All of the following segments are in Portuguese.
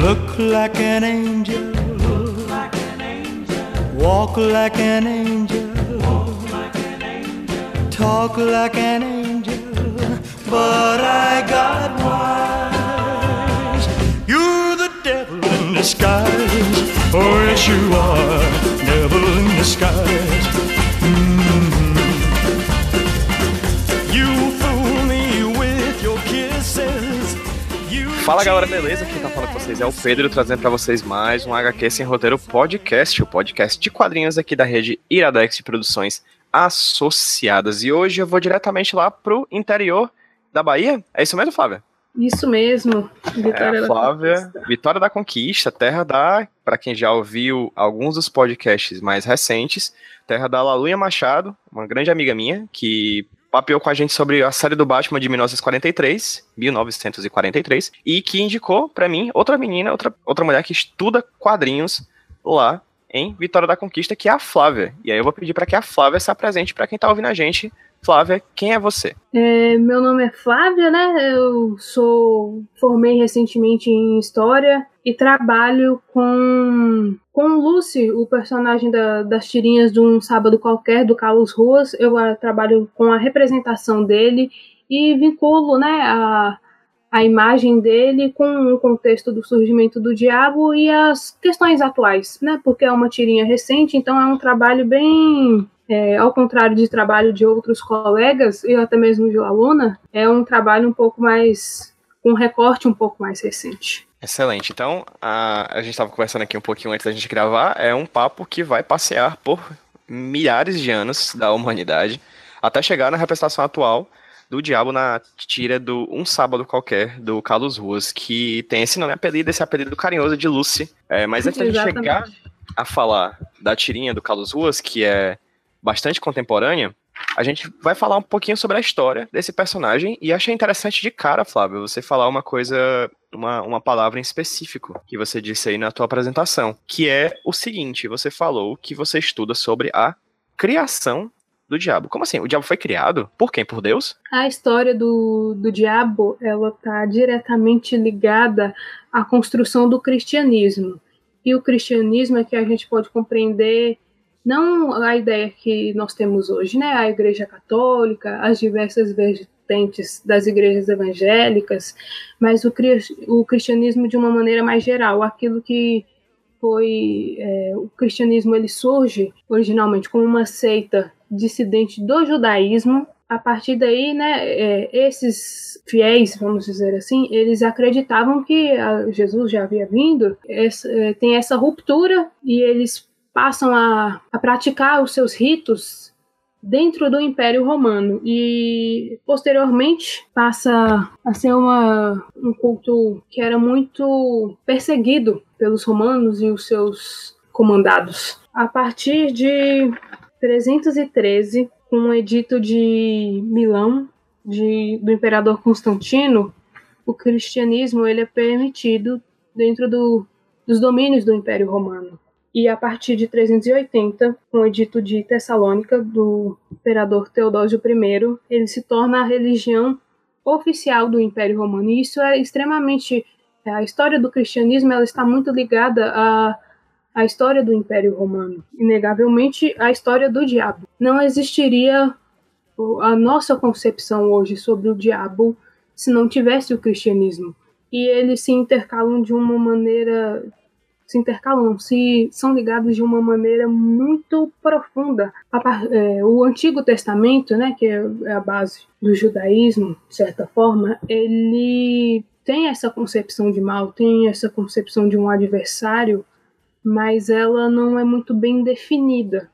Look like an angel. Walk like an angel. Talk like an angel. But I got wise. You're the devil in disguise. Oh, yes, you are. Devil in disguise. Mm-hmm. You fool me with your kisses. Fala galera, beleza? Quem tá falando com vocês é o Pedro, trazendo pra vocês mais um HQ Sem Roteiro Podcast, o podcast de quadrinhos aqui da rede Iradex de Produções Associadas. E hoje eu vou diretamente lá pro interior da Bahia. É isso mesmo, Flávia? Isso mesmo. É Vitória a da Flávia, Conquista. Vitória da Conquista, terra da, Pra quem já ouviu alguns dos podcasts mais recentes, terra da Laluia Machado, uma grande amiga minha, que papeou com a gente sobre a série do Batman de 1943, 1943, e que indicou pra mim outra menina, outra, outra mulher que estuda quadrinhos lá em Vitória da Conquista, que é a Flávia. E aí eu vou pedir pra que a Flávia se apresente pra quem tá ouvindo a gente. Flávia, quem é você? É, meu nome é Flávia, né? Eu sou formei recentemente em História e trabalho com com Lucy, o personagem da- das tirinhas de um sábado qualquer do Carlos Ruas. Eu ah, trabalho com a representação dele e vinculo, né, a a imagem dele com o contexto do surgimento do diabo e as questões atuais, né? Porque é uma tirinha recente, então é um trabalho bem é, ao contrário de trabalho de outros colegas e até mesmo de aluna, é um trabalho um pouco mais com um recorte um pouco mais recente. Excelente. Então, a, a gente estava conversando aqui um pouquinho antes da gente gravar. É um papo que vai passear por milhares de anos da humanidade até chegar na representação atual do diabo na tira do Um Sábado Qualquer, do Carlos Ruas, que tem esse nome apelido, esse apelido carinhoso de Lucy. É, mas antes da gente chegar a falar da tirinha do Carlos Ruas, que é bastante contemporânea, a gente vai falar um pouquinho sobre a história desse personagem e achei interessante de cara, Flávio, você falar uma coisa, uma, uma palavra em específico que você disse aí na tua apresentação, que é o seguinte, você falou que você estuda sobre a criação do diabo. Como assim? O diabo foi criado? Por quem? Por Deus? A história do, do diabo ela está diretamente ligada à construção do cristianismo. E o cristianismo é que a gente pode compreender não a ideia que nós temos hoje, né? A Igreja Católica, as diversas vertentes das igrejas evangélicas, mas o, o cristianismo de uma maneira mais geral, aquilo que foi é, o cristianismo ele surge originalmente como uma seita dissidente do judaísmo a partir daí, né, é, esses fiéis, vamos dizer assim, eles acreditavam que ah, Jesus já havia vindo, é, tem essa ruptura e eles passam a, a praticar os seus ritos dentro do Império Romano e posteriormente passa a ser uma, um culto que era muito perseguido pelos romanos e os seus comandados. A partir de 313, com o edito de Milão de, do imperador Constantino, o cristianismo ele é permitido dentro do, dos domínios do Império Romano. E a partir de 380, com o edito de Tessalônica do imperador Teodósio I, ele se torna a religião oficial do Império Romano. E isso é extremamente a história do cristianismo ela está muito ligada à, à história do Império Romano, inegavelmente a história do diabo. Não existiria a nossa concepção hoje sobre o diabo se não tivesse o cristianismo. E eles se intercalam de uma maneira se intercalam, se são ligados de uma maneira muito profunda. É, o Antigo Testamento, né, que é é a base do judaísmo, de certa forma, ele tem essa concepção de mal, tem essa concepção de um adversário, mas ela não é muito bem definida.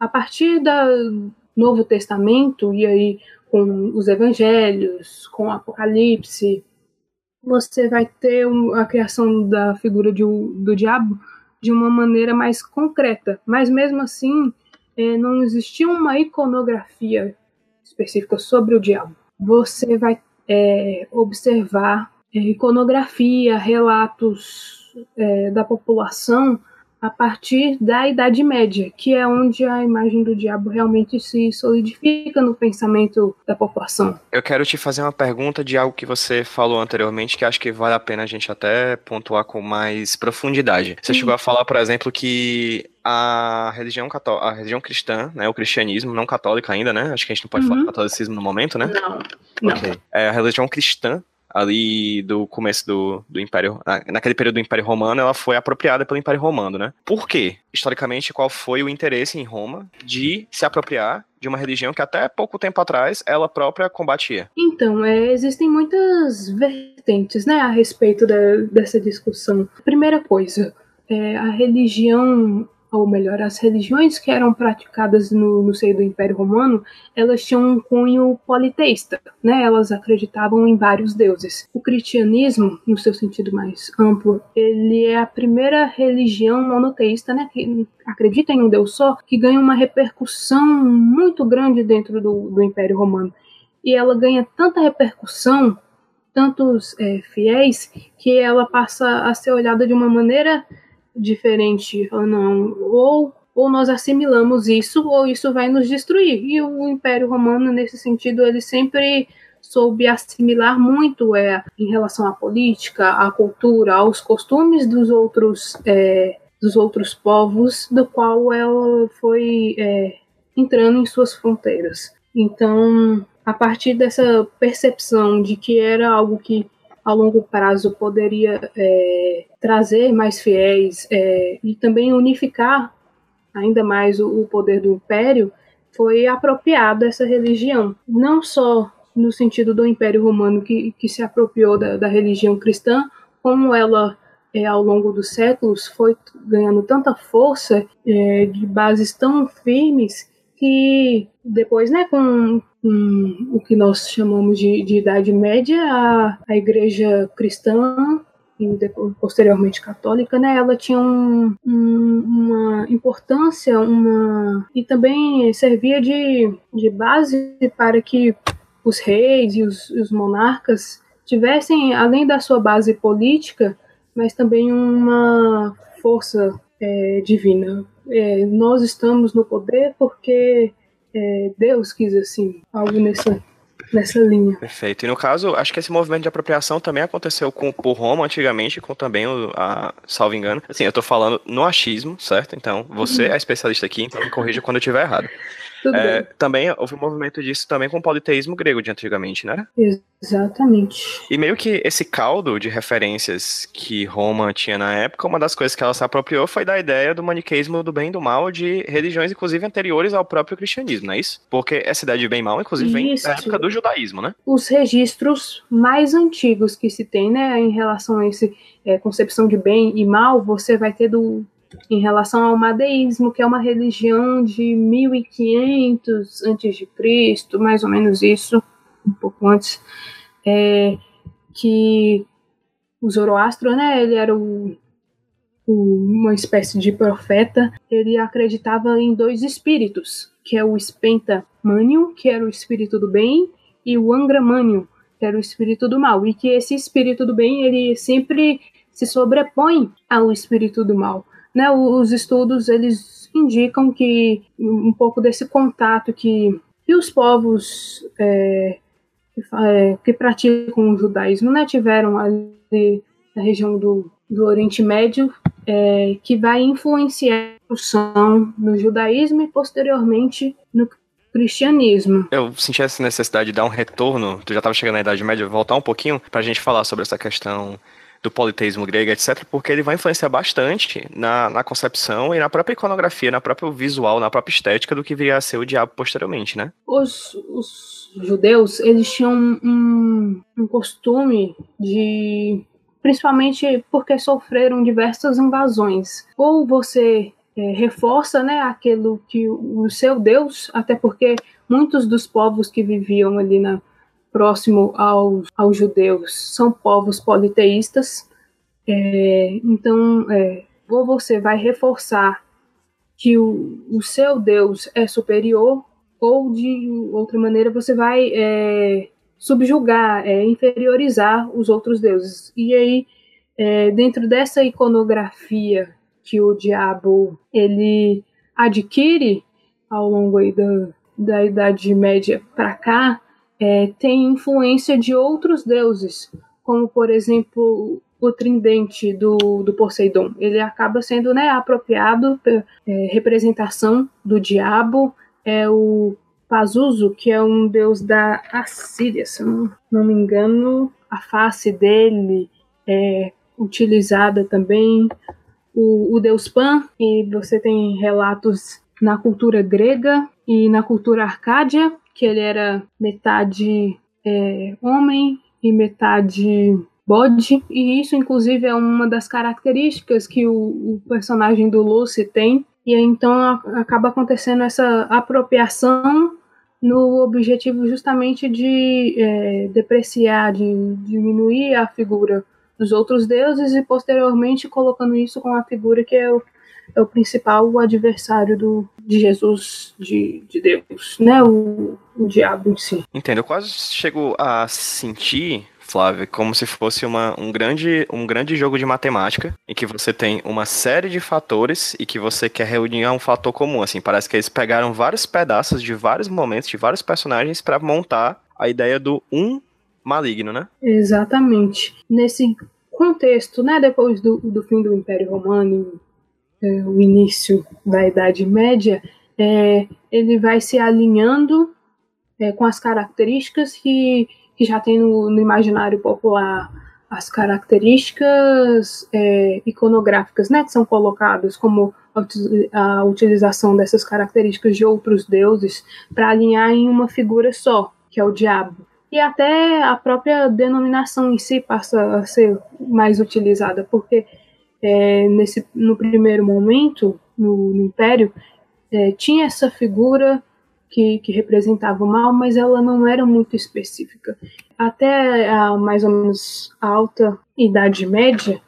A partir do Novo Testamento, e aí com os evangelhos, com o Apocalipse, você vai ter a criação da figura de do diabo de uma maneira mais concreta. Mas mesmo assim, eh, não existia uma iconografia específica sobre o diabo. Você vai eh, observar eh, iconografia, relatos eh, da população a partir da Idade Média, que é onde a imagem do diabo realmente se solidifica no pensamento da população. Eu quero te fazer uma pergunta de algo que você falou anteriormente, que acho que vale a pena a gente até pontuar com mais profundidade. Você chegou a falar, por exemplo, que a religião católica, a religião cristã, né, o cristianismo, não católica ainda, né? Acho que a gente não pode uhum. falar catolicismo no momento, né? Não. não. Okay. É, a religião cristã ali do começo do, do Império, naquele período do Império Romano, ela foi apropriada pelo Império Romano, né? Por quê? Historicamente, qual foi o interesse em Roma de se apropriar de uma religião que até pouco tempo atrás ela própria combatia? Então, é, existem muitas vertentes, né, a respeito da, dessa discussão. Primeira coisa, é, a religião ou melhor, as religiões que eram praticadas no, no seio do Império Romano, elas tinham um cunho politeísta, né? Elas acreditavam em vários deuses. O cristianismo, no seu sentido mais amplo, ele é a primeira religião monoteísta, né? Que acredita em um deus só, que ganha uma repercussão muito grande dentro do, do Império Romano. E ela ganha tanta repercussão, tantos é, fiéis, que ela passa a ser olhada de uma maneira diferente ou não. Ou, ou nós assimilamos isso, ou isso vai nos destruir. E o Império Romano, nesse sentido, ele sempre soube assimilar muito é, em relação à política, à cultura, aos costumes dos outros, é, dos outros povos, do qual ela foi é, entrando em suas fronteiras. Então, a partir dessa percepção de que era algo que a longo prazo poderia é, trazer mais fiéis é, e também unificar ainda mais o, o, poder do império, foi apropriada essa religião. Não só no sentido do Império Romano, que, que se apropriou da, da religião cristã, como ela, é, ao longo dos séculos, foi ganhando tanta força é, de bases tão firmes que depois, né, com, com o que nós chamamos de, de Idade Média, a, a Igreja cristã e depois, posteriormente católica, né, ela tinha um, um, uma importância, uma e também servia de, de base para que os reis e os, os monarcas tivessem, além da sua base política, mas também uma força é, divina, é, nós estamos no poder porque é, Deus quis assim, algo nessa, nessa linha. Perfeito. E no caso, acho que esse movimento de apropriação também aconteceu com por Roma antigamente, com também o, a, salvo engano. Assim, eu tô falando no achismo, certo? Então, você uhum. é especialista aqui, então me corrija quando eu estiver errado. É, também houve um movimento disso também com o politeísmo grego de antigamente, né? Exatamente. E meio que esse caldo de referências que Roma tinha na época, uma das coisas que ela se apropriou foi da ideia do maniqueísmo do bem e do mal de religiões, inclusive anteriores ao próprio cristianismo, não é isso? Porque essa ideia de bem e mal, inclusive, vem da época do judaísmo, né? Os registros mais antigos que se tem, né, em relação a essa é, concepção de bem e mal, você vai ter do em relação ao madeísmo, que é uma religião de 1500 antes de Cristo, mais ou menos isso, um pouco antes, é, que o Zoroastro, né, ele era o, o, uma espécie de profeta, ele acreditava em dois espíritos, que é o Spenta que era o espírito do bem, e o Angra que era o espírito do mal, e que esse espírito do bem, ele sempre se sobrepõe ao espírito do mal né, os estudos eles indicam que um pouco desse contato que, que os povos é, que, é, que, praticam o judaísmo né, tiveram ali na região do, do Oriente Médio, é, que vai influenciar a construção no judaísmo e posteriormente no cristianismo. Eu senti essa necessidade de dar um retorno, tu já estava chegando na Idade Média, voltar um pouquinho para a gente falar sobre essa questão do politeísmo grego, etc., porque ele vai influenciar bastante na, na concepção e na própria iconografia, na própria visual, na própria estética do que viria a ser o diabo posteriormente, né? Os, os judeus, eles tinham um, um costume de principalmente porque sofreram diversas invasões. Ou você é, reforça né, aquilo que o seu Deus, até porque muitos dos povos que viviam ali na, próximo aos, aos judeus são povos politeístas. É, então, é, ou você vai reforçar que o, o seu Deus é superior, ou de outra maneira você vai é, subjugar, é, inferiorizar os outros deuses. E aí, é, dentro dessa iconografia que o diabo ele adquire ao longo da, da Idade Média para cá é, tem influência de outros deuses, como por exemplo o tridente do, do Poseidon. Ele acaba sendo né, apropriado, é, representação do diabo, é o Pazuzu, que é um deus da Assíria, se não, não me engano, a face dele é utilizada também. O, o deus Pan, e você tem relatos na cultura grega e na cultura arcádia, que ele era metade é, homem e metade bode, e isso inclusive é uma das características que o, o personagem do Lucy tem, e então a, acaba acontecendo essa apropriação no objetivo justamente de é, depreciar, de diminuir a figura dos outros deuses e posteriormente colocando isso com a figura que é o, é o principal adversário do, de Jesus, de, de Deus, né? O, o diabo em si. Entendo, eu quase chego a sentir Flávio, como se fosse uma, um, grande, um grande jogo de matemática, em que você tem uma série de fatores e que você quer reunir um fator comum. Assim, parece que eles pegaram vários pedaços de vários momentos, de vários personagens, para montar a ideia do um maligno, né? Exatamente. Nesse contexto, né, depois do, do fim do Império Romano, é, o início da Idade Média, é, ele vai se alinhando é, com as características que que já tem no, no imaginário popular as características é, iconográficas né, que são colocadas, como a, a utilização dessas características de outros deuses para alinhar em uma figura só, que é o diabo. E até a própria denominação em si passa a ser mais utilizada, porque é, nesse, no primeiro momento, no, no Império, é, tinha essa figura que, que representava o mal, mas ela não era muito específica. Até a mais ou menos alta Idade Média,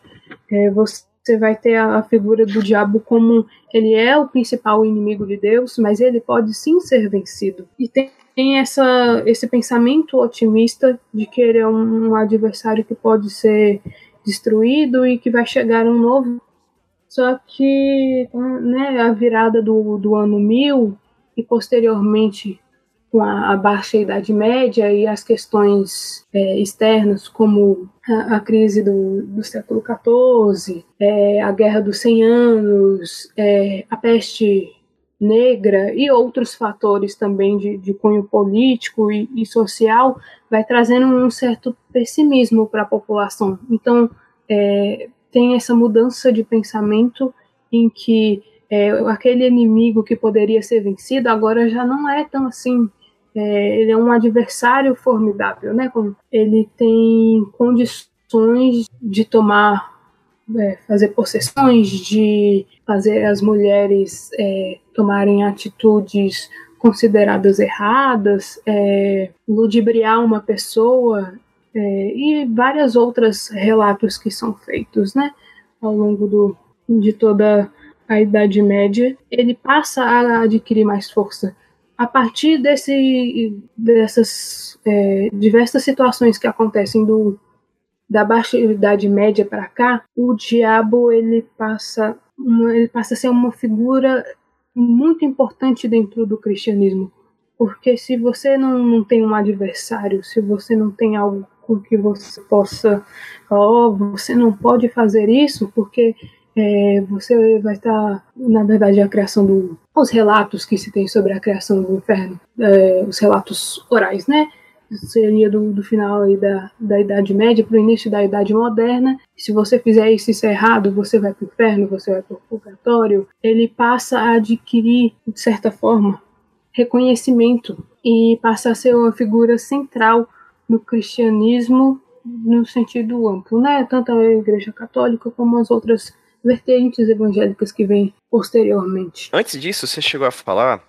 é, você vai ter a, a, figura do diabo como ele é o principal inimigo de Deus, mas ele pode sim ser vencido. E tem, tem essa, esse pensamento otimista de que ele é um, um adversário que pode ser destruído e que vai chegar um novo. Só que né, a virada do, do ano 1000 e posteriormente com a, a, baixa Idade Média e as questões é, externas, como a, a crise do, do, século XIV, é, a Guerra dos Cem Anos, é, a peste negra e outros fatores também de, de cunho político e, e, social, vai trazendo um certo pessimismo para a população. Então, é, tem essa mudança de pensamento em que é, aquele inimigo que poderia ser vencido agora já não é tão assim. É, ele é um adversário formidável, né? Ele tem condições de tomar, é, fazer possessões, de fazer as mulheres é, tomarem atitudes consideradas erradas, é, ludibriar uma pessoa é, e várias outras relatos que são feitos, né? Ao longo do, de toda a Idade Média, ele passa a adquirir mais força. A partir desse, dessas é, diversas situações que acontecem do, da Baixa Idade Média para cá, o diabo ele passa, ele passa a ser uma figura muito importante dentro do cristianismo. Porque se você não, não tem um adversário, se você não tem algo que você possa oh, você não pode fazer isso porque é, você vai estar, na verdade, a criação do. os relatos que se tem sobre a criação do inferno, é, os relatos orais, né? Seria do, do final aí da, da Idade Média para o início da Idade Moderna. Se você fizer isso, isso é errado, você vai para o inferno, você vai para o purgatório. Ele passa a adquirir, de certa forma, reconhecimento e passa a ser uma figura central no cristianismo no sentido amplo, né? Tanto a Igreja Católica como as outras vertentes evangélicas que vêm posteriormente. Antes disso, você chegou a falar,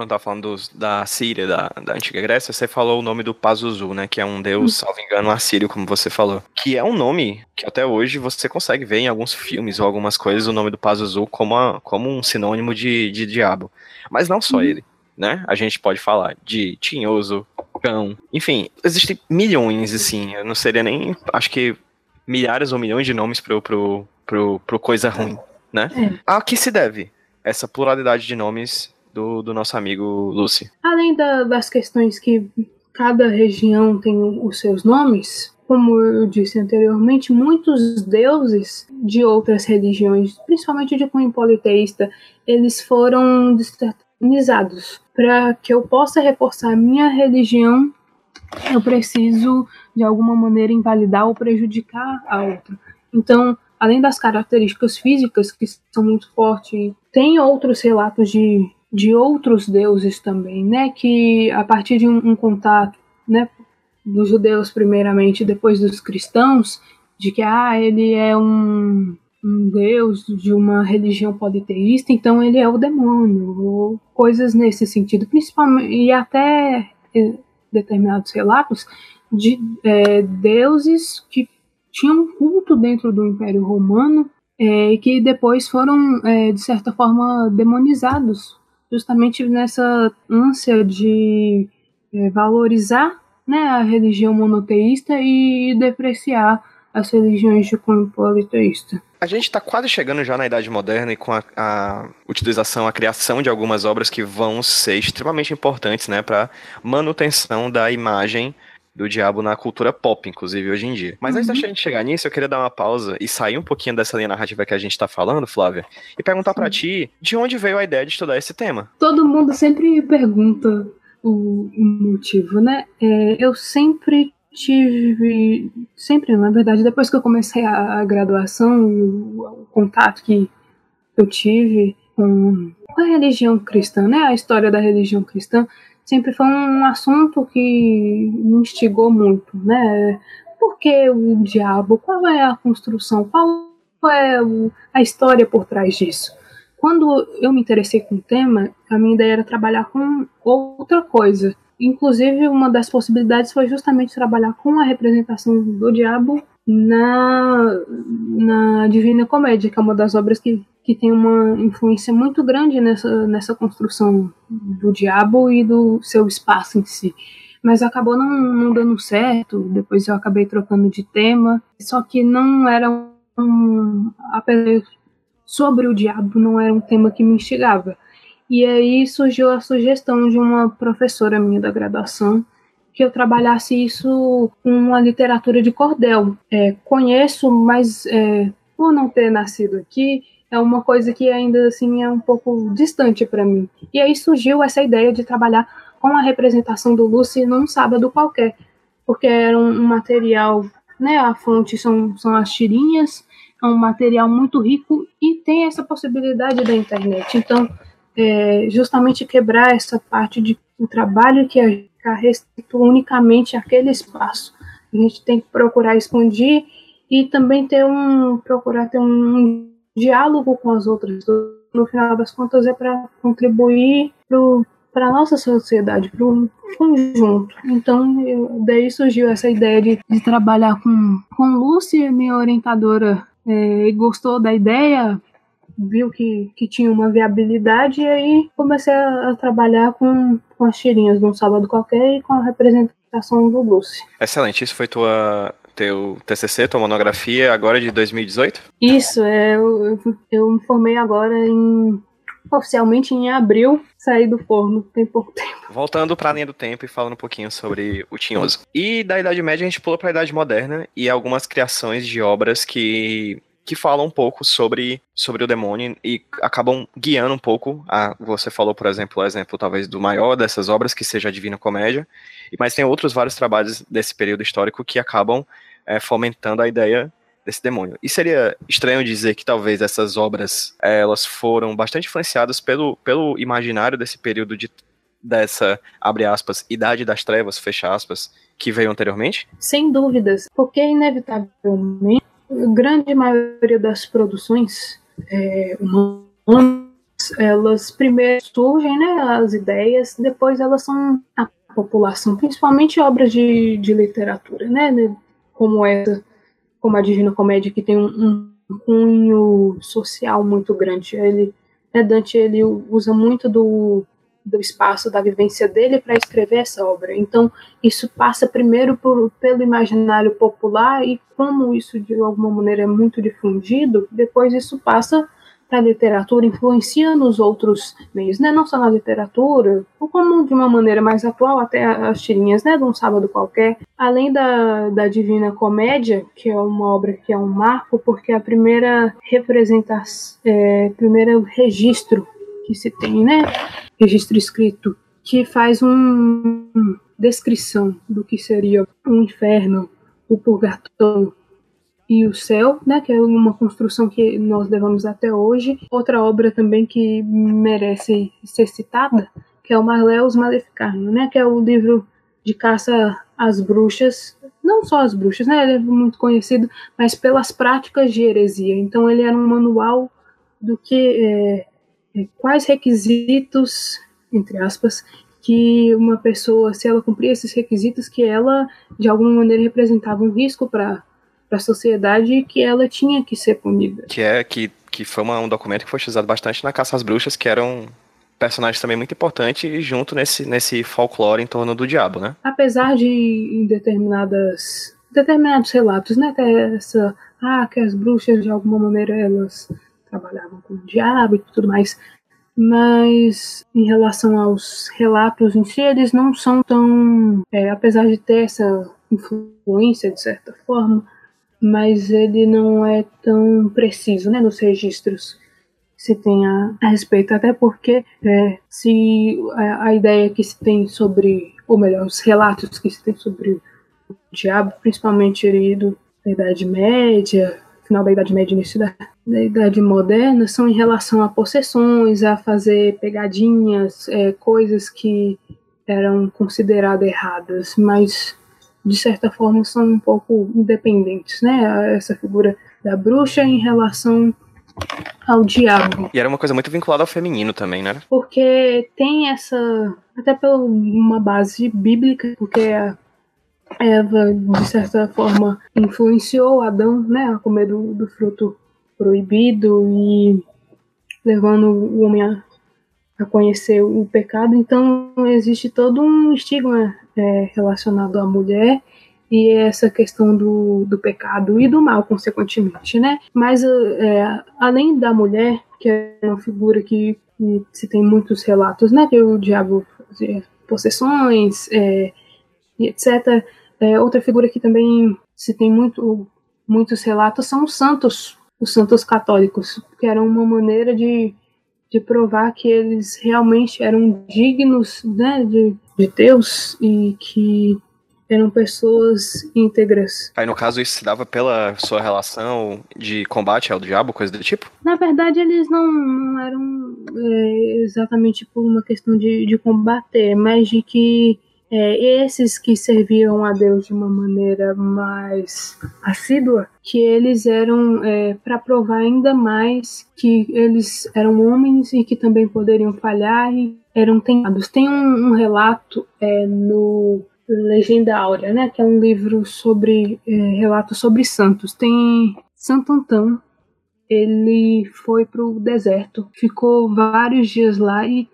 quando estava falando dos, da Síria, da, da antiga Grécia, você falou o nome do Pazuzu, né? Que é um deus, hum. salvo engano, assírio, como você falou. Que é um nome que até hoje você consegue ver em alguns filmes ou algumas coisas o nome do Pazuzu como, a, como um sinônimo de, de diabo. Mas não só hum. ele. Né? A gente pode falar de tinhoso, cão, enfim, existem milhões, assim, eu não seria nem, acho que milhares ou milhões de nomes pro, pro, pro, pro coisa ruim. né? É. A que se deve essa pluralidade de nomes do, do nosso amigo Lucy? Além da, das questões que cada região tem os seus nomes, como eu disse anteriormente, muitos deuses de outras religiões, principalmente de cunho politeísta, eles foram desternizados. Para que eu possa reforçar a minha religião, eu preciso, de alguma maneira, invalidar ou prejudicar a outra. Então, além das características físicas, que são muito fortes, tem outros relatos de, de outros deuses também, né? Que a partir de um, um contato, né? dos judeus primeiramente, depois dos cristãos, de que ah, ele é um, um deus de uma religião politeísta, então ele é o demônio, ou coisas nesse sentido, principalmente e até eh, determinados relatos de é, deuses que tinham culto dentro do Império Romano é, que depois foram é, de certa forma demonizados, justamente nessa ânsia de valorizar né, a religião monoteísta e depreciar as religiões de cunho politeísta. A gente está quase chegando já na Idade Moderna e com a, a, utilização, a criação de algumas obras que vão ser extremamente importantes né, para manutenção da imagem do diabo na cultura pop, inclusive hoje em dia. Mas uhum. antes da uhum. gente chegar nisso, eu queria dar uma pausa e sair um pouquinho dessa linha narrativa que a gente está falando, Flávia, e perguntar para ti de onde veio a ideia de estudar esse tema. Todo mundo sempre pergunta o, motivo, né? É, eu sempre tive, sempre, na verdade, depois que eu comecei a, a graduação e o, o, contato que eu tive com a religião cristã, né? A história da religião cristã sempre foi um assunto que me instigou muito, né? Por que o diabo? Qual é a construção? Qual é a história por trás disso? Quando eu me interessei com o tema, a minha ideia era trabalhar com outra coisa. Inclusive, uma das possibilidades foi justamente trabalhar com a representação do diabo na, na Divina Comédia, que é uma das obras que, que tem uma influência muito grande nessa, nessa construção do diabo e do seu espaço em si. Mas acabou não, não dando certo, depois eu acabei trocando de tema, só que não era um, apesar sobre o diabo não era um tema que me instigava. E aí surgiu a sugestão de uma professora minha da graduação que eu trabalhasse isso com uma literatura de cordel. É, conheço, mas é, por não ter nascido aqui, é uma coisa que ainda assim é um pouco distante para mim. E aí surgiu essa ideia de trabalhar com a representação do Lucy num sábado qualquer, porque era um, um material, né? A fonte são, são as tirinhas é um material muito rico e tem essa possibilidade da internet. Então, é, justamente quebrar essa parte de trabalho que é restrito unicamente àquele espaço. A gente tem que procurar expandir e também ter um procurar ter um diálogo com as outras. No final das contas, é para contribuir para a nossa sociedade, para o conjunto. Então, eu, daí surgiu essa ideia de, de trabalhar com, com Lúcia, minha orientadora é, gostou da ideia, viu que, que tinha uma viabilidade, e aí comecei a, a trabalhar com, com as tirinhas de um sábado qualquer e com a representação do Lucy. Excelente, isso foi tua teu TCC, tua monografia, agora de 2018? Isso, é, eu, eu me formei agora em oficialmente em abril, saí do forno, tem pouco tempo. Voltando para a linha do tempo e falando um pouquinho sobre o Tinhoso. E da Idade Média a gente pulou para a Idade Moderna e algumas criações de obras que que falam um pouco sobre, sobre o demônio e acabam guiando um pouco. A, você falou, por exemplo, o exemplo talvez do maior dessas obras, que seja a Divina Comédia, mas tem outros vários trabalhos desse período histórico que acabam é, fomentando a ideia desse demônio. E seria estranho dizer que talvez essas obras elas foram bastante influenciadas pelo, pelo imaginário desse período de dessa, abre aspas, idade das trevas, fecha aspas, que veio anteriormente? Sem dúvidas, porque inevitavelmente grande maioria das produções é, humanas, elas primeiro surgem, né, as ideias, depois elas são a população, principalmente obras de, de literatura, né, como essa como a Divina Comédia, que tem um, um cunho social muito grande. Ele, né, Dante ele usa muito do, do espaço da vivência dele para escrever essa obra. Então, isso passa primeiro por, pelo imaginário popular e como isso de alguma maneira é muito difundido, depois isso passa para a literatura influencia nos outros meios, né? Não só na literatura, ou como de uma maneira mais atual, até as tirinhas, né? De um sábado qualquer. Além da, da Divina Comédia, que é uma obra que é um marco, porque é a primeira representação, é, primeiro registro que se tem, né? Registro escrito que faz uma descrição do que seria o inferno, o purgatório e o céu, né, que é uma construção que nós levamos até hoje. Outra obra também que merece ser citada, que é o Marleus Maleficarum, né, que é o livro de caça às bruxas, não só as bruxas, né, ele é muito conhecido, mas pelas práticas de heresia. Então ele era um manual do que é, quais requisitos, entre aspas, que uma pessoa, se ela cumprir esses requisitos, que ela de alguma maneira representava um risco para a sociedade e que ela tinha que ser punida. Que é que, que foi uma, um documento que foi utilizado bastante na Caça às Bruxas, que eram personagens também muito importantes junto nesse, nesse folclore em torno do diabo, né? Apesar de em determinadas determinados relatos, né, até essa ah, que as bruxas de alguma maneira elas trabalhavam com o diabo e tudo mais, mas em relação aos relatos em si, eles não são tão, é, apesar de ter essa influência de certa forma, mas ele não é tão preciso né, nos registros se tem a, a respeito, até porque é, se a, a, ideia que se tem sobre, ou melhor, os relatos que se tem sobre o diabo, principalmente ali do, da Idade Média, final da Idade Média, início da, da Idade Moderna, são em relação a possessões, a fazer pegadinhas, é, coisas que eram consideradas erradas, mas de certa forma, são um pouco independentes, né? Essa figura da bruxa em relação ao diabo. E era uma coisa muito vinculada ao feminino também, né? Porque tem essa. Até por uma base bíblica, porque a Eva, de certa forma, influenciou Adão, né? A comer do, do fruto proibido e levando o homem a, a conhecer o pecado. Então, existe todo um estigma é, relacionado à mulher e essa questão do, do pecado e do mal, consequentemente, né? Mas, é, além da mulher, que é uma figura que, que, se tem muitos relatos, né? Que o diabo fazia possessões é, e etc. É, outra figura que também se tem muito, muitos relatos são os santos, os santos católicos, que eram uma maneira de, de provar que eles realmente eram dignos né, de de Deus e que eram pessoas íntegras. Aí no caso isso se dava pela sua relação de combate ao diabo, coisa do tipo? Na verdade eles não, não eram é, exatamente por uma questão de, de combater, mas de que é, esses que serviam a Deus de uma maneira mais assídua, que eles eram é, para provar ainda mais que eles eram homens e que também poderiam falhar e eram tentados. Tem um, um relato é, no Legenda Áurea, né, que é um livro sobre é, relatos sobre santos. Tem Santo Antão, ele foi para o deserto, ficou vários dias lá e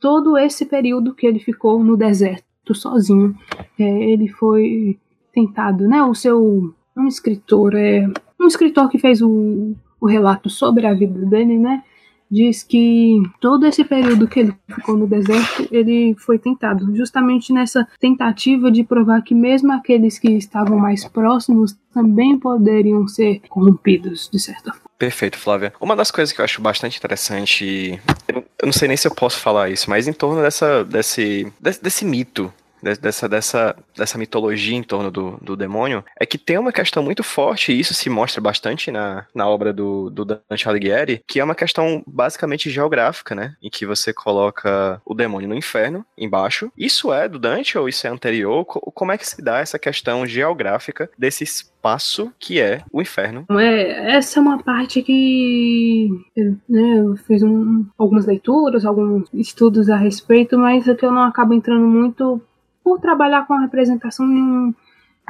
todo esse período que ele ficou no deserto sozinho. É, ele foi tentado, né? O seu um escritor, é um escritor que fez o, o relato sobre a vida dele, né? Diz que todo esse período que ele ficou no deserto, ele foi tentado, justamente nessa tentativa de provar que mesmo aqueles que estavam mais próximos também poderiam ser corrompidos, de certa forma. Perfeito, Flávia. Uma das coisas que eu acho bastante interessante, eu não sei nem se eu posso falar isso, mas em torno dessa, desse, desse, desse mito dessa, dessa, dessa mitologia em torno do, do demônio, é que tem uma questão muito forte, e isso se mostra bastante na, na obra do, do Dante Alighieri, que é uma questão basicamente geográfica, né? Em que você coloca o demônio no inferno, embaixo. Isso é do Dante ou isso é anterior? Como é que se dá essa questão geográfica desse espaço que é o inferno? É, essa é uma parte que né, eu fiz um, algumas leituras, alguns estudos a respeito, mas é que eu não acabo entrando muito por trabalhar com a representação em,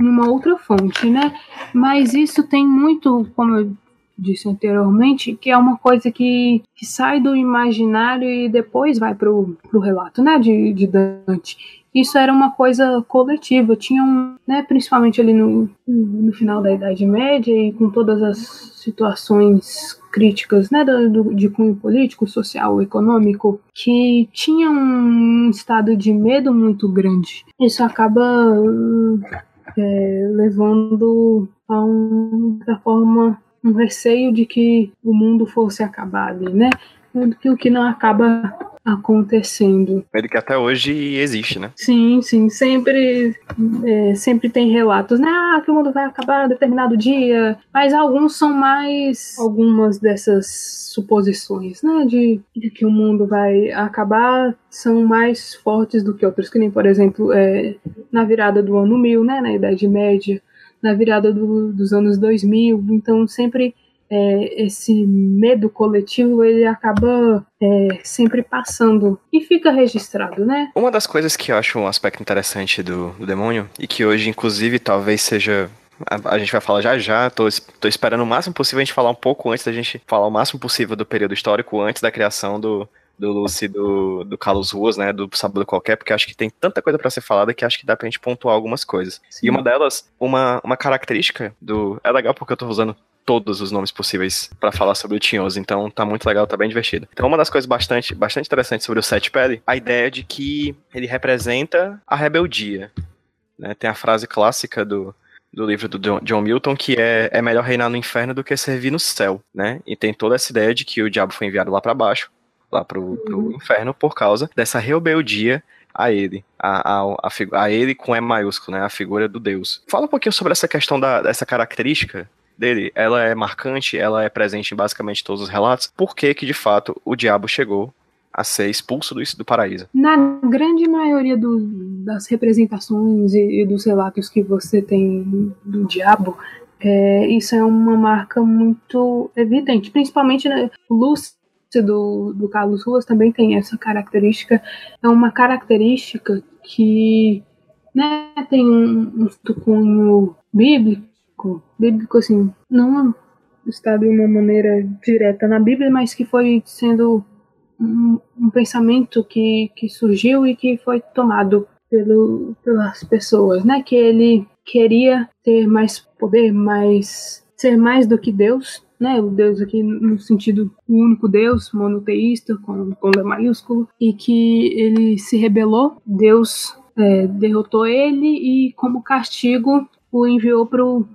em uma outra fonte, né? Mas isso tem muito, como eu disse anteriormente, que é uma coisa que, que sai do imaginário e depois vai pro, pro relato, né, de, de Dante isso era uma coisa coletiva. Tinham, né, principalmente ali no, no final da Idade Média e com todas as situações críticas né, do, de cunho político, social, econômico, que tinha um estado de medo muito grande. Isso acaba é, levando a um, da forma um receio de que o mundo fosse acabar ali, né? Que o que não acaba acontecendo. Ele que até hoje existe, né? Sim, sim. Sempre, é, sempre tem relatos, né? Ah, que o mundo vai acabar determinado dia. Mas alguns são mais algumas dessas suposições, né? De, de que o mundo vai acabar são mais fortes do que outros. Que nem, por exemplo, é, na virada do ano 1000, né? Na Idade Média. Na virada do, dos anos 2000. Então, sempre é, esse medo coletivo ele acaba é, sempre passando e fica registrado, né? Uma das coisas que eu acho um aspecto interessante do, do demônio e que hoje, inclusive, talvez seja a, gente vai falar já já. Tô, tô esperando o máximo possível a gente falar um pouco antes da gente falar o máximo possível do período histórico, antes da criação do, do Lucy do, do Carlos Ruas, né? Do Sábado Qualquer, porque acho que tem tanta coisa para ser falada que acho que dá pra gente pontuar algumas coisas. Sim. E uma delas, uma, uma característica do. É legal porque eu tô usando todos os nomes possíveis para falar sobre o Tinhoso, então tá muito legal, tá bem divertido. Então uma das coisas bastante, bastante interessantes sobre o Sete Pele, a ideia de que ele representa a rebeldia. Né? Tem a frase clássica do, do livro do John Milton, que é, é melhor reinar no inferno do que servir no céu, né? E tem toda essa ideia de que o diabo foi enviado lá para baixo, lá pro, pro uhum. inferno, por causa dessa rebeldia a ele, a, a, a, a, ele com E maiúsculo, né? A figura do Deus. Fala um pouquinho sobre essa questão da, dessa característica dele, ela é marcante, ela é presente em basicamente todos os relatos, por que que de fato o diabo chegou a ser expulso do, do paraíso? Na grande maioria do, das representações e, e, dos relatos que você tem do diabo, é, isso é uma marca muito evidente, principalmente né, Lúcia do, do Carlos Ruas também tem essa característica, é uma característica que né, tem um, um cunho bíblico, bíblico, assim, não está de uma maneira direta na Bíblia, mas que foi sendo um, um pensamento que, que surgiu e que foi tomado pelo, pelas pessoas, né? Que ele queria ter mais poder, mais ser mais do que Deus, né? O Deus aqui no sentido o único Deus, monoteísta, com, com L maiúsculo, e que ele se rebelou, Deus é, derrotou ele e como castigo o enviou para o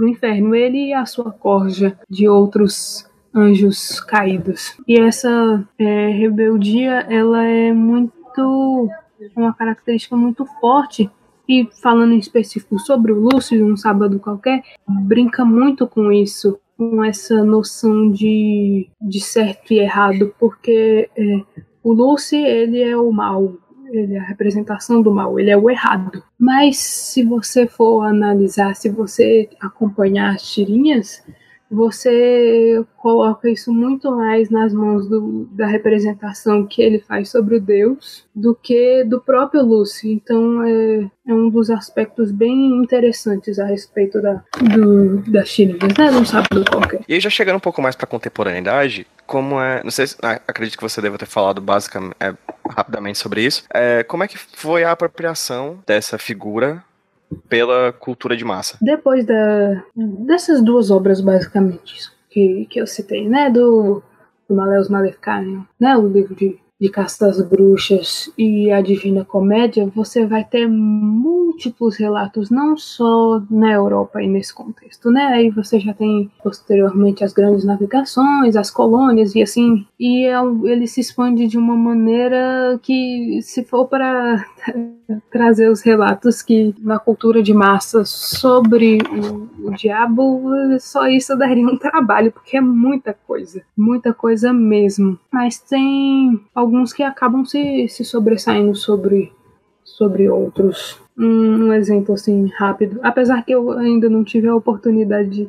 inferno, ele e a sua corja de outros anjos caídos. E essa é, rebeldia, ela é muito uma característica muito forte e falando em específico sobre o Lúcio, um sábado qualquer, brinca muito com isso, com essa noção de, de certo e errado, porque é, o Lúcio, ele é o mal, ele é a representação do mal, ele é o errado. Mas se você for analisar, se você acompanhar as tirinhas, você coloca isso muito mais nas mãos do, da representação que ele faz sobre o Deus do que do próprio Lúcio. Então é, é um dos aspectos bem interessantes a respeito da, do, tirinhas, né? Não sabe do qualquer. E aí, já chegando um pouco mais para a contemporaneidade, como é. Não sei se. Ah, acredito que você deva ter falado basicamente, é, rapidamente sobre isso. É, como é que foi a apropriação dessa figura pela cultura de massa. Depois da, dessas duas obras, basicamente, que, que eu citei, né? Do, do Maleus Maleficarum, né? O livro de de Caça das Bruxas e a Divina Comédia, você vai ter múltiplos relatos, não só na Europa e nesse contexto, né? Aí você já tem posteriormente as grandes navegações, as colônias e assim, e é ele se expande de uma maneira que, se for para trazer os relatos que na cultura de massa sobre o, o diabo, só isso daria um trabalho, porque é muita coisa, muita coisa mesmo. Mas tem alguns que acabam se, se sobressaindo sobre, sobre outros. Um, um, exemplo assim rápido, apesar que eu ainda não tive a oportunidade de,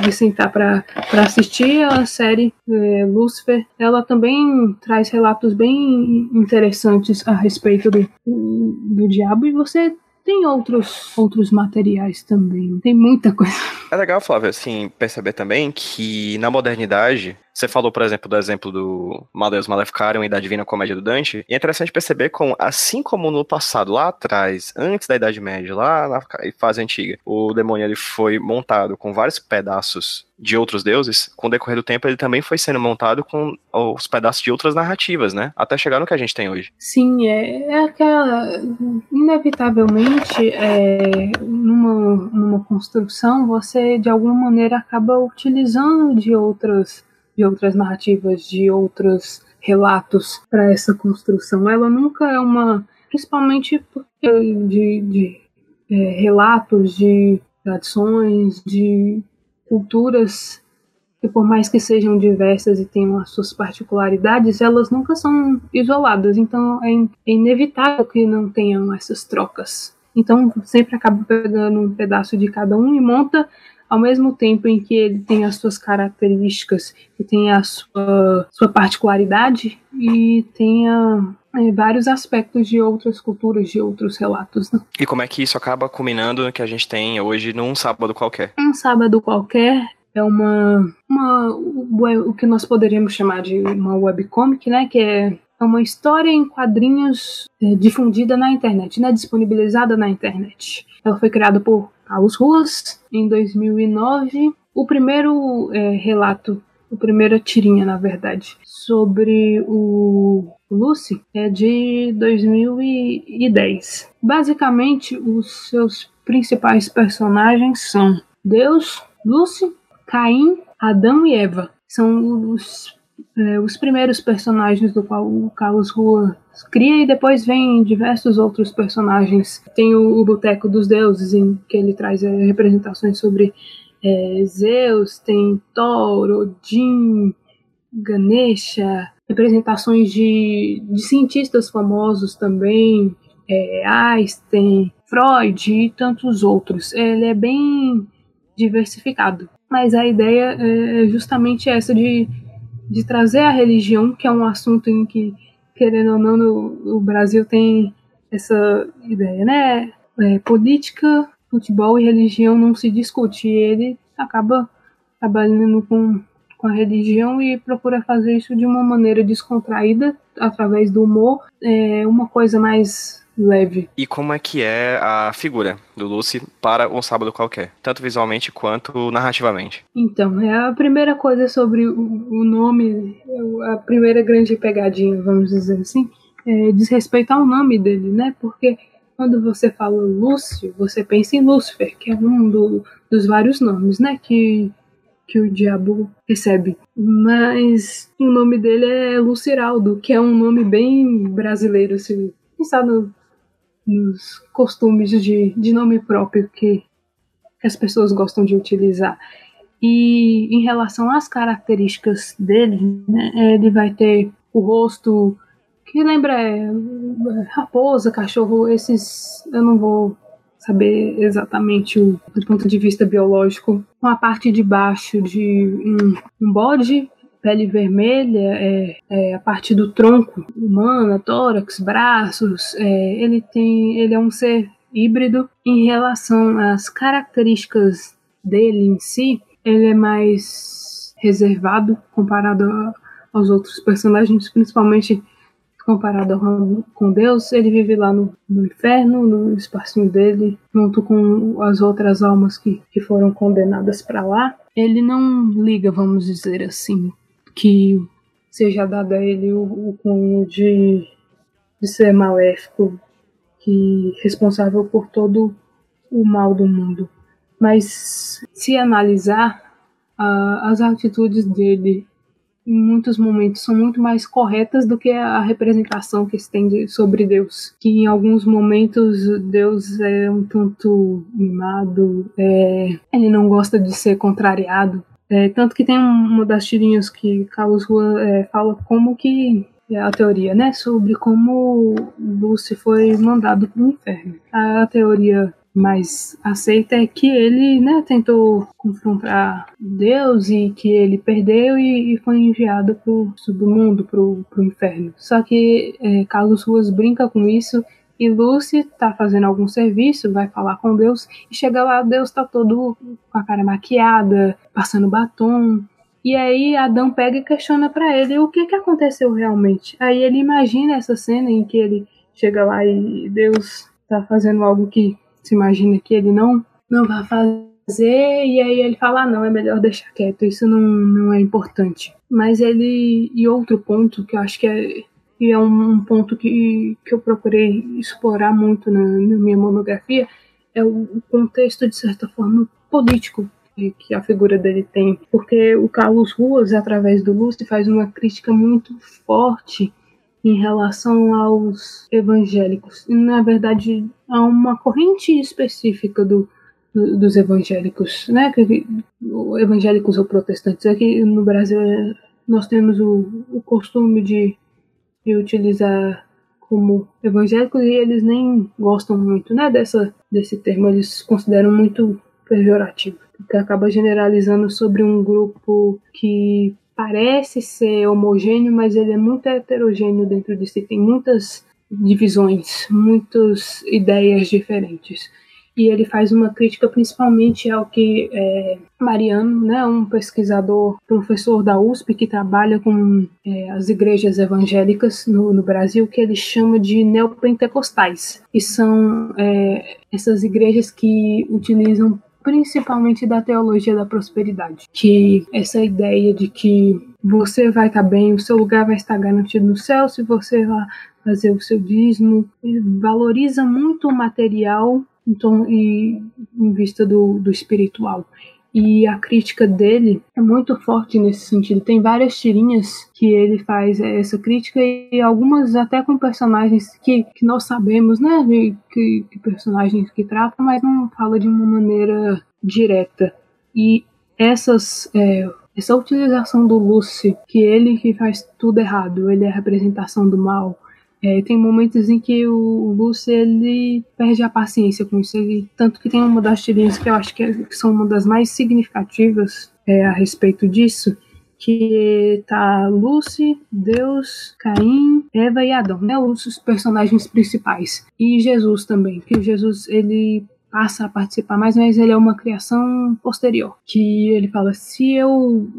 de sentar para assistir a série é, Lucifer, ela também traz relatos bem interessantes a respeito do, do diabo e você tem outros, outros materiais também. Tem muita coisa. É legal, Flávio, assim, perceber também que na modernidade, você falou, por exemplo, do exemplo do Maldeus Maleficarum e da Divina Comédia do Dante, e é interessante perceber como, assim como no passado, lá atrás, antes da Idade Média, lá na fase antiga, o demônio ele foi montado com vários pedaços de outros deuses, com o decorrer do tempo ele também foi sendo montado com os pedaços de outras narrativas, né? Até chegar no que a gente tem hoje. Sim, é, é aquela. Inevitavelmente, é, numa, numa construção, você de alguma maneira acaba utilizando de outras de outras narrativas, de outros relatos para essa construção. Ela nunca é uma, principalmente de, de é, relatos, de tradições, de culturas que por mais que sejam diversas e tenham as suas particularidades, elas nunca são isoladas. Então é, é inevitável que não tenham essas trocas. Então sempre acaba pegando um pedaço de cada um e monta ao mesmo tempo em que ele tem as suas características e tem a sua, sua particularidade e tenha é, vários aspectos de outras culturas, de outros relatos. Né? E como é que isso acaba culminando que a gente tem hoje num sábado qualquer? Um sábado qualquer é uma, uma o que nós poderíamos chamar de uma webcomic, né? Que é uma história em quadrinhos é, difundida na internet, né? Disponibilizada na internet. Ela foi criada por Carlos Ruas, em 2009. O primeiro é, relato, a primeira tirinha, na verdade, sobre o Lucy é de 2010. Basicamente, os seus principais personagens são Deus, Lucy, Caim, Adão e Eva. São os, é, os primeiros personagens do qual o Carlos Rua cria e depois vem diversos outros personagens. Tem o, o Boteco dos Deuses, em que ele traz é, representações sobre é, Zeus, tem Thor, Odin, Ganesha, representações de, de cientistas famosos também, é, Einstein, Freud e tantos outros. Ele é bem diversificado. Mas a ideia é justamente essa de, de trazer a religião, que é um assunto em que querendo ou não, no, o Brasil tem essa ideia, né? É, política, futebol e religião não se discute. E ele acaba trabalhando com, com a religião e procura fazer isso de uma maneira descontraída, através do humor, é uma coisa mais leve. E como é que é a figura do Lucy para um sábado qualquer, tanto visualmente quanto narrativamente? Então, é a primeira coisa sobre o nome, a primeira grande pegadinha, vamos dizer assim, é diz respeito ao nome dele, né? Porque quando você fala Lúcio, você pensa em Lúcifer, que é um do, dos vários nomes, né? Que que o diabo recebe. Mas o nome dele é Luciraldo, que é um nome bem brasileiro, se pensar no, nos costumes de, de nome próprio que, as pessoas gostam de utilizar. E em relação às características dele, né, ele vai ter o rosto que lembra é, raposa, cachorro, esses eu não vou saber exatamente o, do ponto de vista biológico. Uma parte de baixo de um, um bode pele vermelha, é, é, a parte do tronco humana, tórax, braços, é, ele tem, ele é um ser híbrido. Em relação às características dele em si, ele é mais reservado comparado aos outros personagens, principalmente comparado com Deus, ele vive lá no, no, inferno, no espacinho dele, junto com as outras almas que, que foram condenadas para lá. Ele não liga, vamos dizer assim, que seja dado a ele o, o cunho de, de ser maléfico, que responsável por todo o mal do mundo. Mas se analisar as atitudes dele em muitos momentos são muito mais corretas do que a representação que se tem de, sobre Deus. Que em alguns momentos Deus é um tanto mimado, é, ele não gosta de ser contrariado, é, tanto que tem uma das tirinhas que Carlos Rua é, fala como que é a teoria, né, sobre como Lucy foi mandado para o inferno. A teoria mais aceita é que ele, né, tentou confrontar Deus e que ele perdeu e, e foi enviado para o submundo, para o inferno. Só que é, Carlos Ruas brinca com isso E Lucy tá fazendo algum serviço, vai falar com Deus, e chega lá, Deus tá todo com a cara maquiada, passando batom. E aí Adão pega e questiona para ele o que que aconteceu realmente. Aí ele imagina essa cena em que ele chega lá e Deus tá fazendo algo que se imagina que ele não não vai fazer, e aí ele fala, ah, não, é melhor deixar quieto, isso não, não é importante. Mas ele, e outro ponto que eu acho que é e é um, ponto que, que eu procurei explorar muito na, na minha monografia, é o, contexto, de certa forma, político que, que a figura dele tem. Porque o Carlos Ruas, através do Lúcio, faz uma crítica muito forte em relação aos evangélicos. E, na verdade, há uma corrente específica do, do, dos evangélicos, né? Que, evangélicos ou protestantes. Aqui no Brasil nós temos o, o costume de e utilizar como evangélicos e eles nem gostam muito, né, dessa desse termo, eles consideram muito pejorativo, porque acaba generalizando sobre um grupo que parece ser homogêneo, mas ele é muito heterogêneo dentro de si, tem muitas divisões, muitas ideias diferentes e ele faz uma crítica principalmente ao que é, Mariano, né, um pesquisador, professor da USP que trabalha com é, as igrejas evangélicas no, no, Brasil, que ele chama de neopentecostais, que são é, essas igrejas que utilizam principalmente da teologia da prosperidade, que essa ideia de que você vai estar bem, o seu lugar vai estar garantido no céu se você lá fazer o seu dízimo, valoriza muito o material então, e, em vista do, do espiritual. E a crítica dele é muito forte nesse sentido. Tem várias tirinhas que ele faz essa crítica e algumas até com personagens que, que nós sabemos, né? Que, que personagens que trata, mas não fala de uma maneira direta. E essas é, essa utilização do Lucy, que ele que faz tudo errado, ele é a representação do mal, é, tem momentos em que o Lúcio ele perde a paciência com isso. Ele, tanto que tem uma das tirinhas que eu acho que, é, que são uma das mais significativas é, a respeito disso, que tá Lucy, Deus, Caim, Eva e Adão, né? Os personagens principais. E Jesus também, que Jesus ele passa a participar mais, mas ele é uma criação posterior. Que ele fala: se eu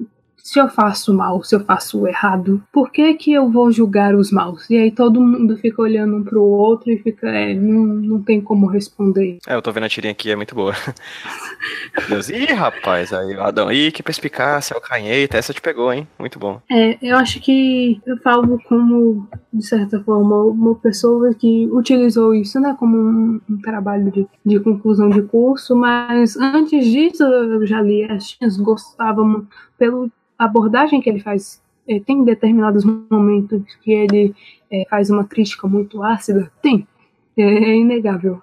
se eu faço mal, se eu faço errado, por que que eu vou julgar os maus? E aí todo mundo fica olhando um pro outro e fica, é, não, não tem como responder. É, eu tô vendo a tirinha aqui, é muito boa. Deus, ih, rapaz, aí Adão, ih, que perspicácia, o canheta, essa te pegou, hein? Muito bom. É, eu acho que eu falo como, de certa forma, uma pessoa que utilizou isso, né, como um, um trabalho de, de conclusão de curso, mas antes disso eu já li as gostava pelo abordagem que ele faz é, tem determinados momentos que ele é, faz uma crítica muito ácida? Tem. É, é inegável.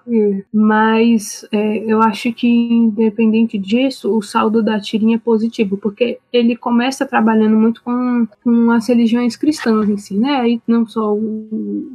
Mas é, eu acho que, independente disso, o saldo da tirinha é positivo, porque ele começa trabalhando muito com, com as religiões cristãs em si, né? E não só o,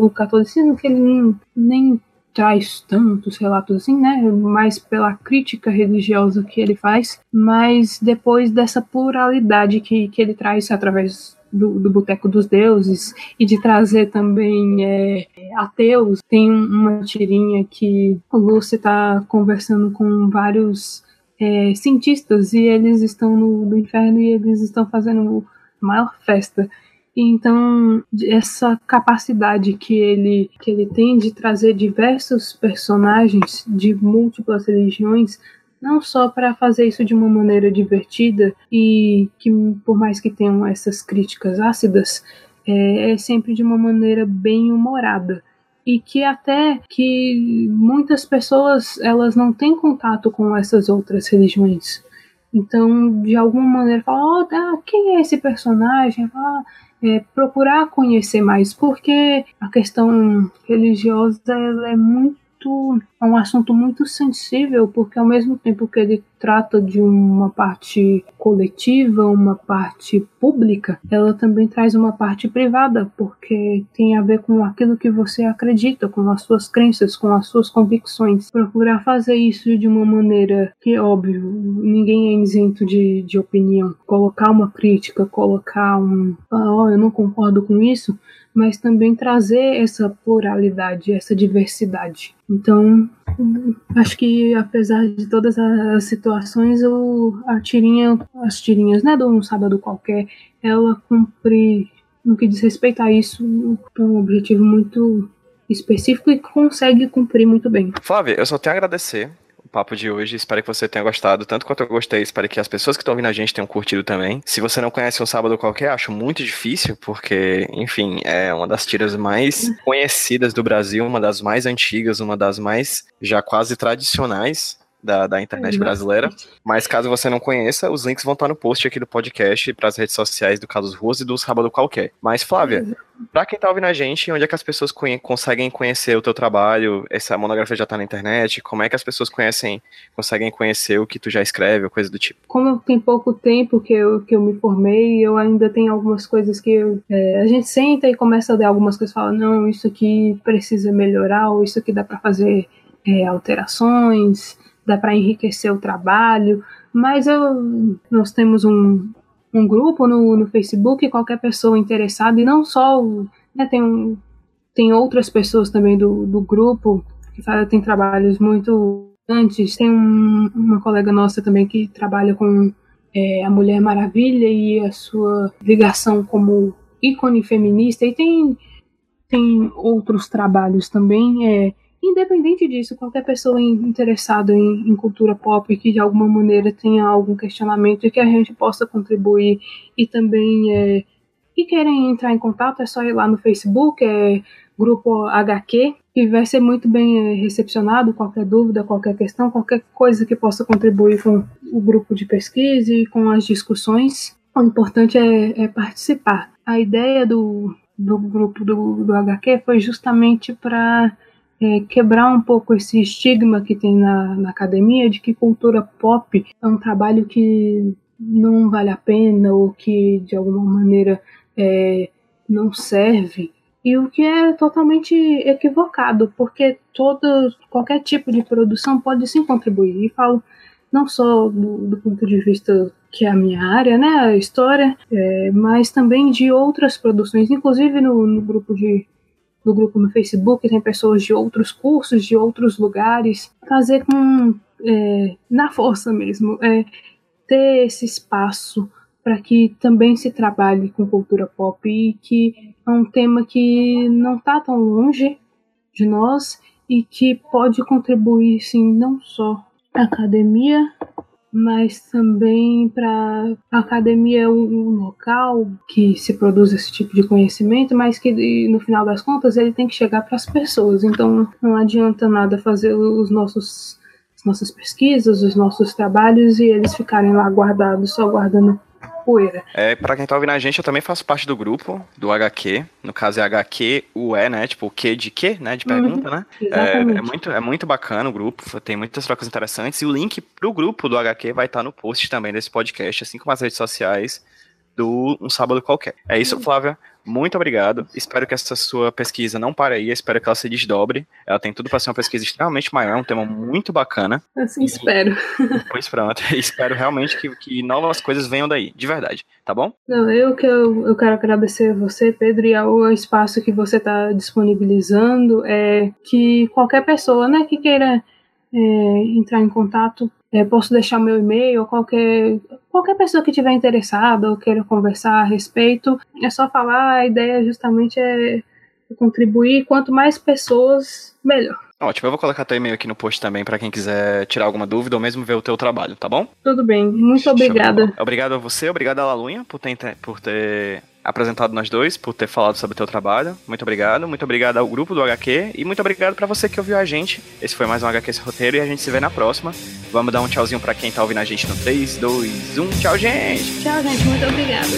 o catolicismo, que ele nem traz tantos relatos assim, né? Mais pela crítica religiosa que ele faz, mas depois dessa pluralidade que, que ele traz através do, do Boteco dos Deuses e de trazer também é, ateus. Tem uma tirinha que o Lúcio está conversando com vários é, cientistas e eles estão no, no inferno e eles estão fazendo maior festa. Então, essa capacidade que ele, que ele tem de trazer diversos personagens de múltiplas religiões, não só para fazer isso de uma maneira divertida e que, por mais que tenham essas críticas ácidas, é, é sempre de uma maneira bem humorada e que até que muitas pessoas elas não têm contato com essas outras religiões. Então, de alguma maneira, fala, oh, ah, quem é esse personagem? Ah, é, procurar conhecer mais, porque a questão religiosa é muito é um assunto muito sensível, porque ao mesmo tempo que ele trata de uma parte coletiva, uma parte pública, ela também traz uma parte privada, porque tem a ver com aquilo que você acredita, com as suas crenças, com as suas convicções. Procurar fazer isso de uma maneira que, óbvio, ninguém é isento de, de opinião. Colocar uma crítica, colocar um. Ah, oh, eu não concordo com isso mas também trazer essa pluralidade, essa diversidade. Então, acho que apesar de todas as situações, a tirinha, as tirinhas, né, de um sábado qualquer, ela cumpre no que diz respeito a isso, um objetivo muito específico e consegue cumprir muito bem. Flávia, eu só tenho a agradecer o papo de hoje. Espero que você tenha gostado, tanto quanto eu gostei. Espero que as pessoas que estão ouvindo a gente tenham curtido também. Se você não conhece um sábado qualquer, acho muito difícil, porque, enfim, é uma das tiras mais conhecidas do Brasil, uma das mais antigas, uma das mais já quase tradicionais da, da internet brasileira. Mas caso você não conheça, os links vão estar no post aqui do podcast para as redes sociais do Carlos Ruas e do Sábado Qualquer. Mas, Flávia, para quem tá ouvindo a gente, onde é que as pessoas conhe conseguem conhecer o teu trabalho? Essa monografia já tá na internet? Como é que as pessoas conhecem, conseguem conhecer o que tu já escreve, ou coisa do tipo? Como tem pouco tempo que eu, que eu me formei, eu ainda tenho algumas coisas que eu, é, a gente senta e começa a dar algumas coisas, fala, não, isso aqui precisa melhorar, ou isso aqui dá para fazer é, alterações dá para enriquecer o trabalho, mas eu, nós temos um, um grupo no, no Facebook, qualquer pessoa interessada, e não só, né, tem, tem outras pessoas também do, do grupo que fazem, trabalhos muito antes, tem um, uma colega nossa também que trabalha com é, a Mulher Maravilha e a sua ligação como ícone feminista, e tem, tem outros trabalhos também, é, Independente disso, qualquer pessoa interessada em, em, cultura pop que de alguma maneira tenha algum questionamento e que a gente possa contribuir e também é, que querem entrar em contato, é só ir lá no Facebook, é grupo HQ, que vai ser muito bem é, recepcionado, qualquer dúvida, qualquer questão, qualquer coisa que possa contribuir com o grupo de pesquisa e com as discussões. O importante é, é participar. A ideia do, do grupo do, do HQ foi justamente para é, quebrar um pouco esse estigma que tem na, na academia de que cultura pop é um trabalho que não vale a pena ou que de alguma maneira é, não serve. E o que é totalmente equivocado, porque todo, qualquer tipo de produção pode sim contribuir. E falo não só do, do ponto de vista que é a minha área, né, a história, é, mas também de outras produções, inclusive no, no grupo de no grupo no Facebook, tem pessoas de outros cursos, de outros lugares, fazer com é, na força mesmo, é, ter esse espaço para que também se trabalhe com cultura pop e que é um tema que não está tão longe de nós e que pode contribuir sim não só a academia mas também para a academia é um, local que se produz esse tipo de conhecimento, mas que no final das contas ele tem que chegar para as pessoas. Então não adianta nada fazer os nossos as nossas pesquisas, os nossos trabalhos e eles ficarem lá guardados, só guardando poeira. É, pra quem tá ouvindo a gente, eu também faço parte do grupo, do HQ. No caso é HQ, o E, né? Tipo, o que de quê, né? De pergunta, uhum, né? É, é, muito, é muito bacana o grupo, tem muitas trocas interessantes. E o link pro grupo do HQ vai estar tá no post também desse podcast, assim como as redes sociais do Um Sábado Qualquer. É isso, uhum. Flávia muito obrigado. Espero que essa sua pesquisa não pare aí, espero que ela se desdobre. Ela tem tudo para ser uma pesquisa extremamente maior, é um tema muito bacana. Assim e, espero. Pois pronto, espero realmente que, que novas coisas venham daí, de verdade, tá bom? Não, eu que eu, eu quero agradecer a você, Pedro, e ao espaço que você está disponibilizando, é que qualquer pessoa, né, que queira é, entrar em contato é, posso deixar meu e-mail, qualquer, qualquer pessoa que estiver interessada ou queira conversar a respeito, é só falar, a ideia justamente é contribuir, quanto mais pessoas, melhor. Ótimo, eu vou colocar teu e-mail aqui no post também para quem quiser tirar alguma dúvida ou mesmo ver o teu trabalho, tá bom? Tudo bem, muito obrigada. Obrigado a você, obrigado a Lalunha por ter, por ter apresentado nós dois, por ter falado sobre o teu trabalho. Muito obrigado. Muito obrigado ao grupo do HQ e muito obrigado para você que ouviu a gente. Esse foi mais um HQ Esse Roteiro e a gente se vê na próxima. Vamos dar um tchauzinho para quem tá ouvindo a gente no 3, 2, 1. Tchau, gente! Tchau, gente. Muito obrigada.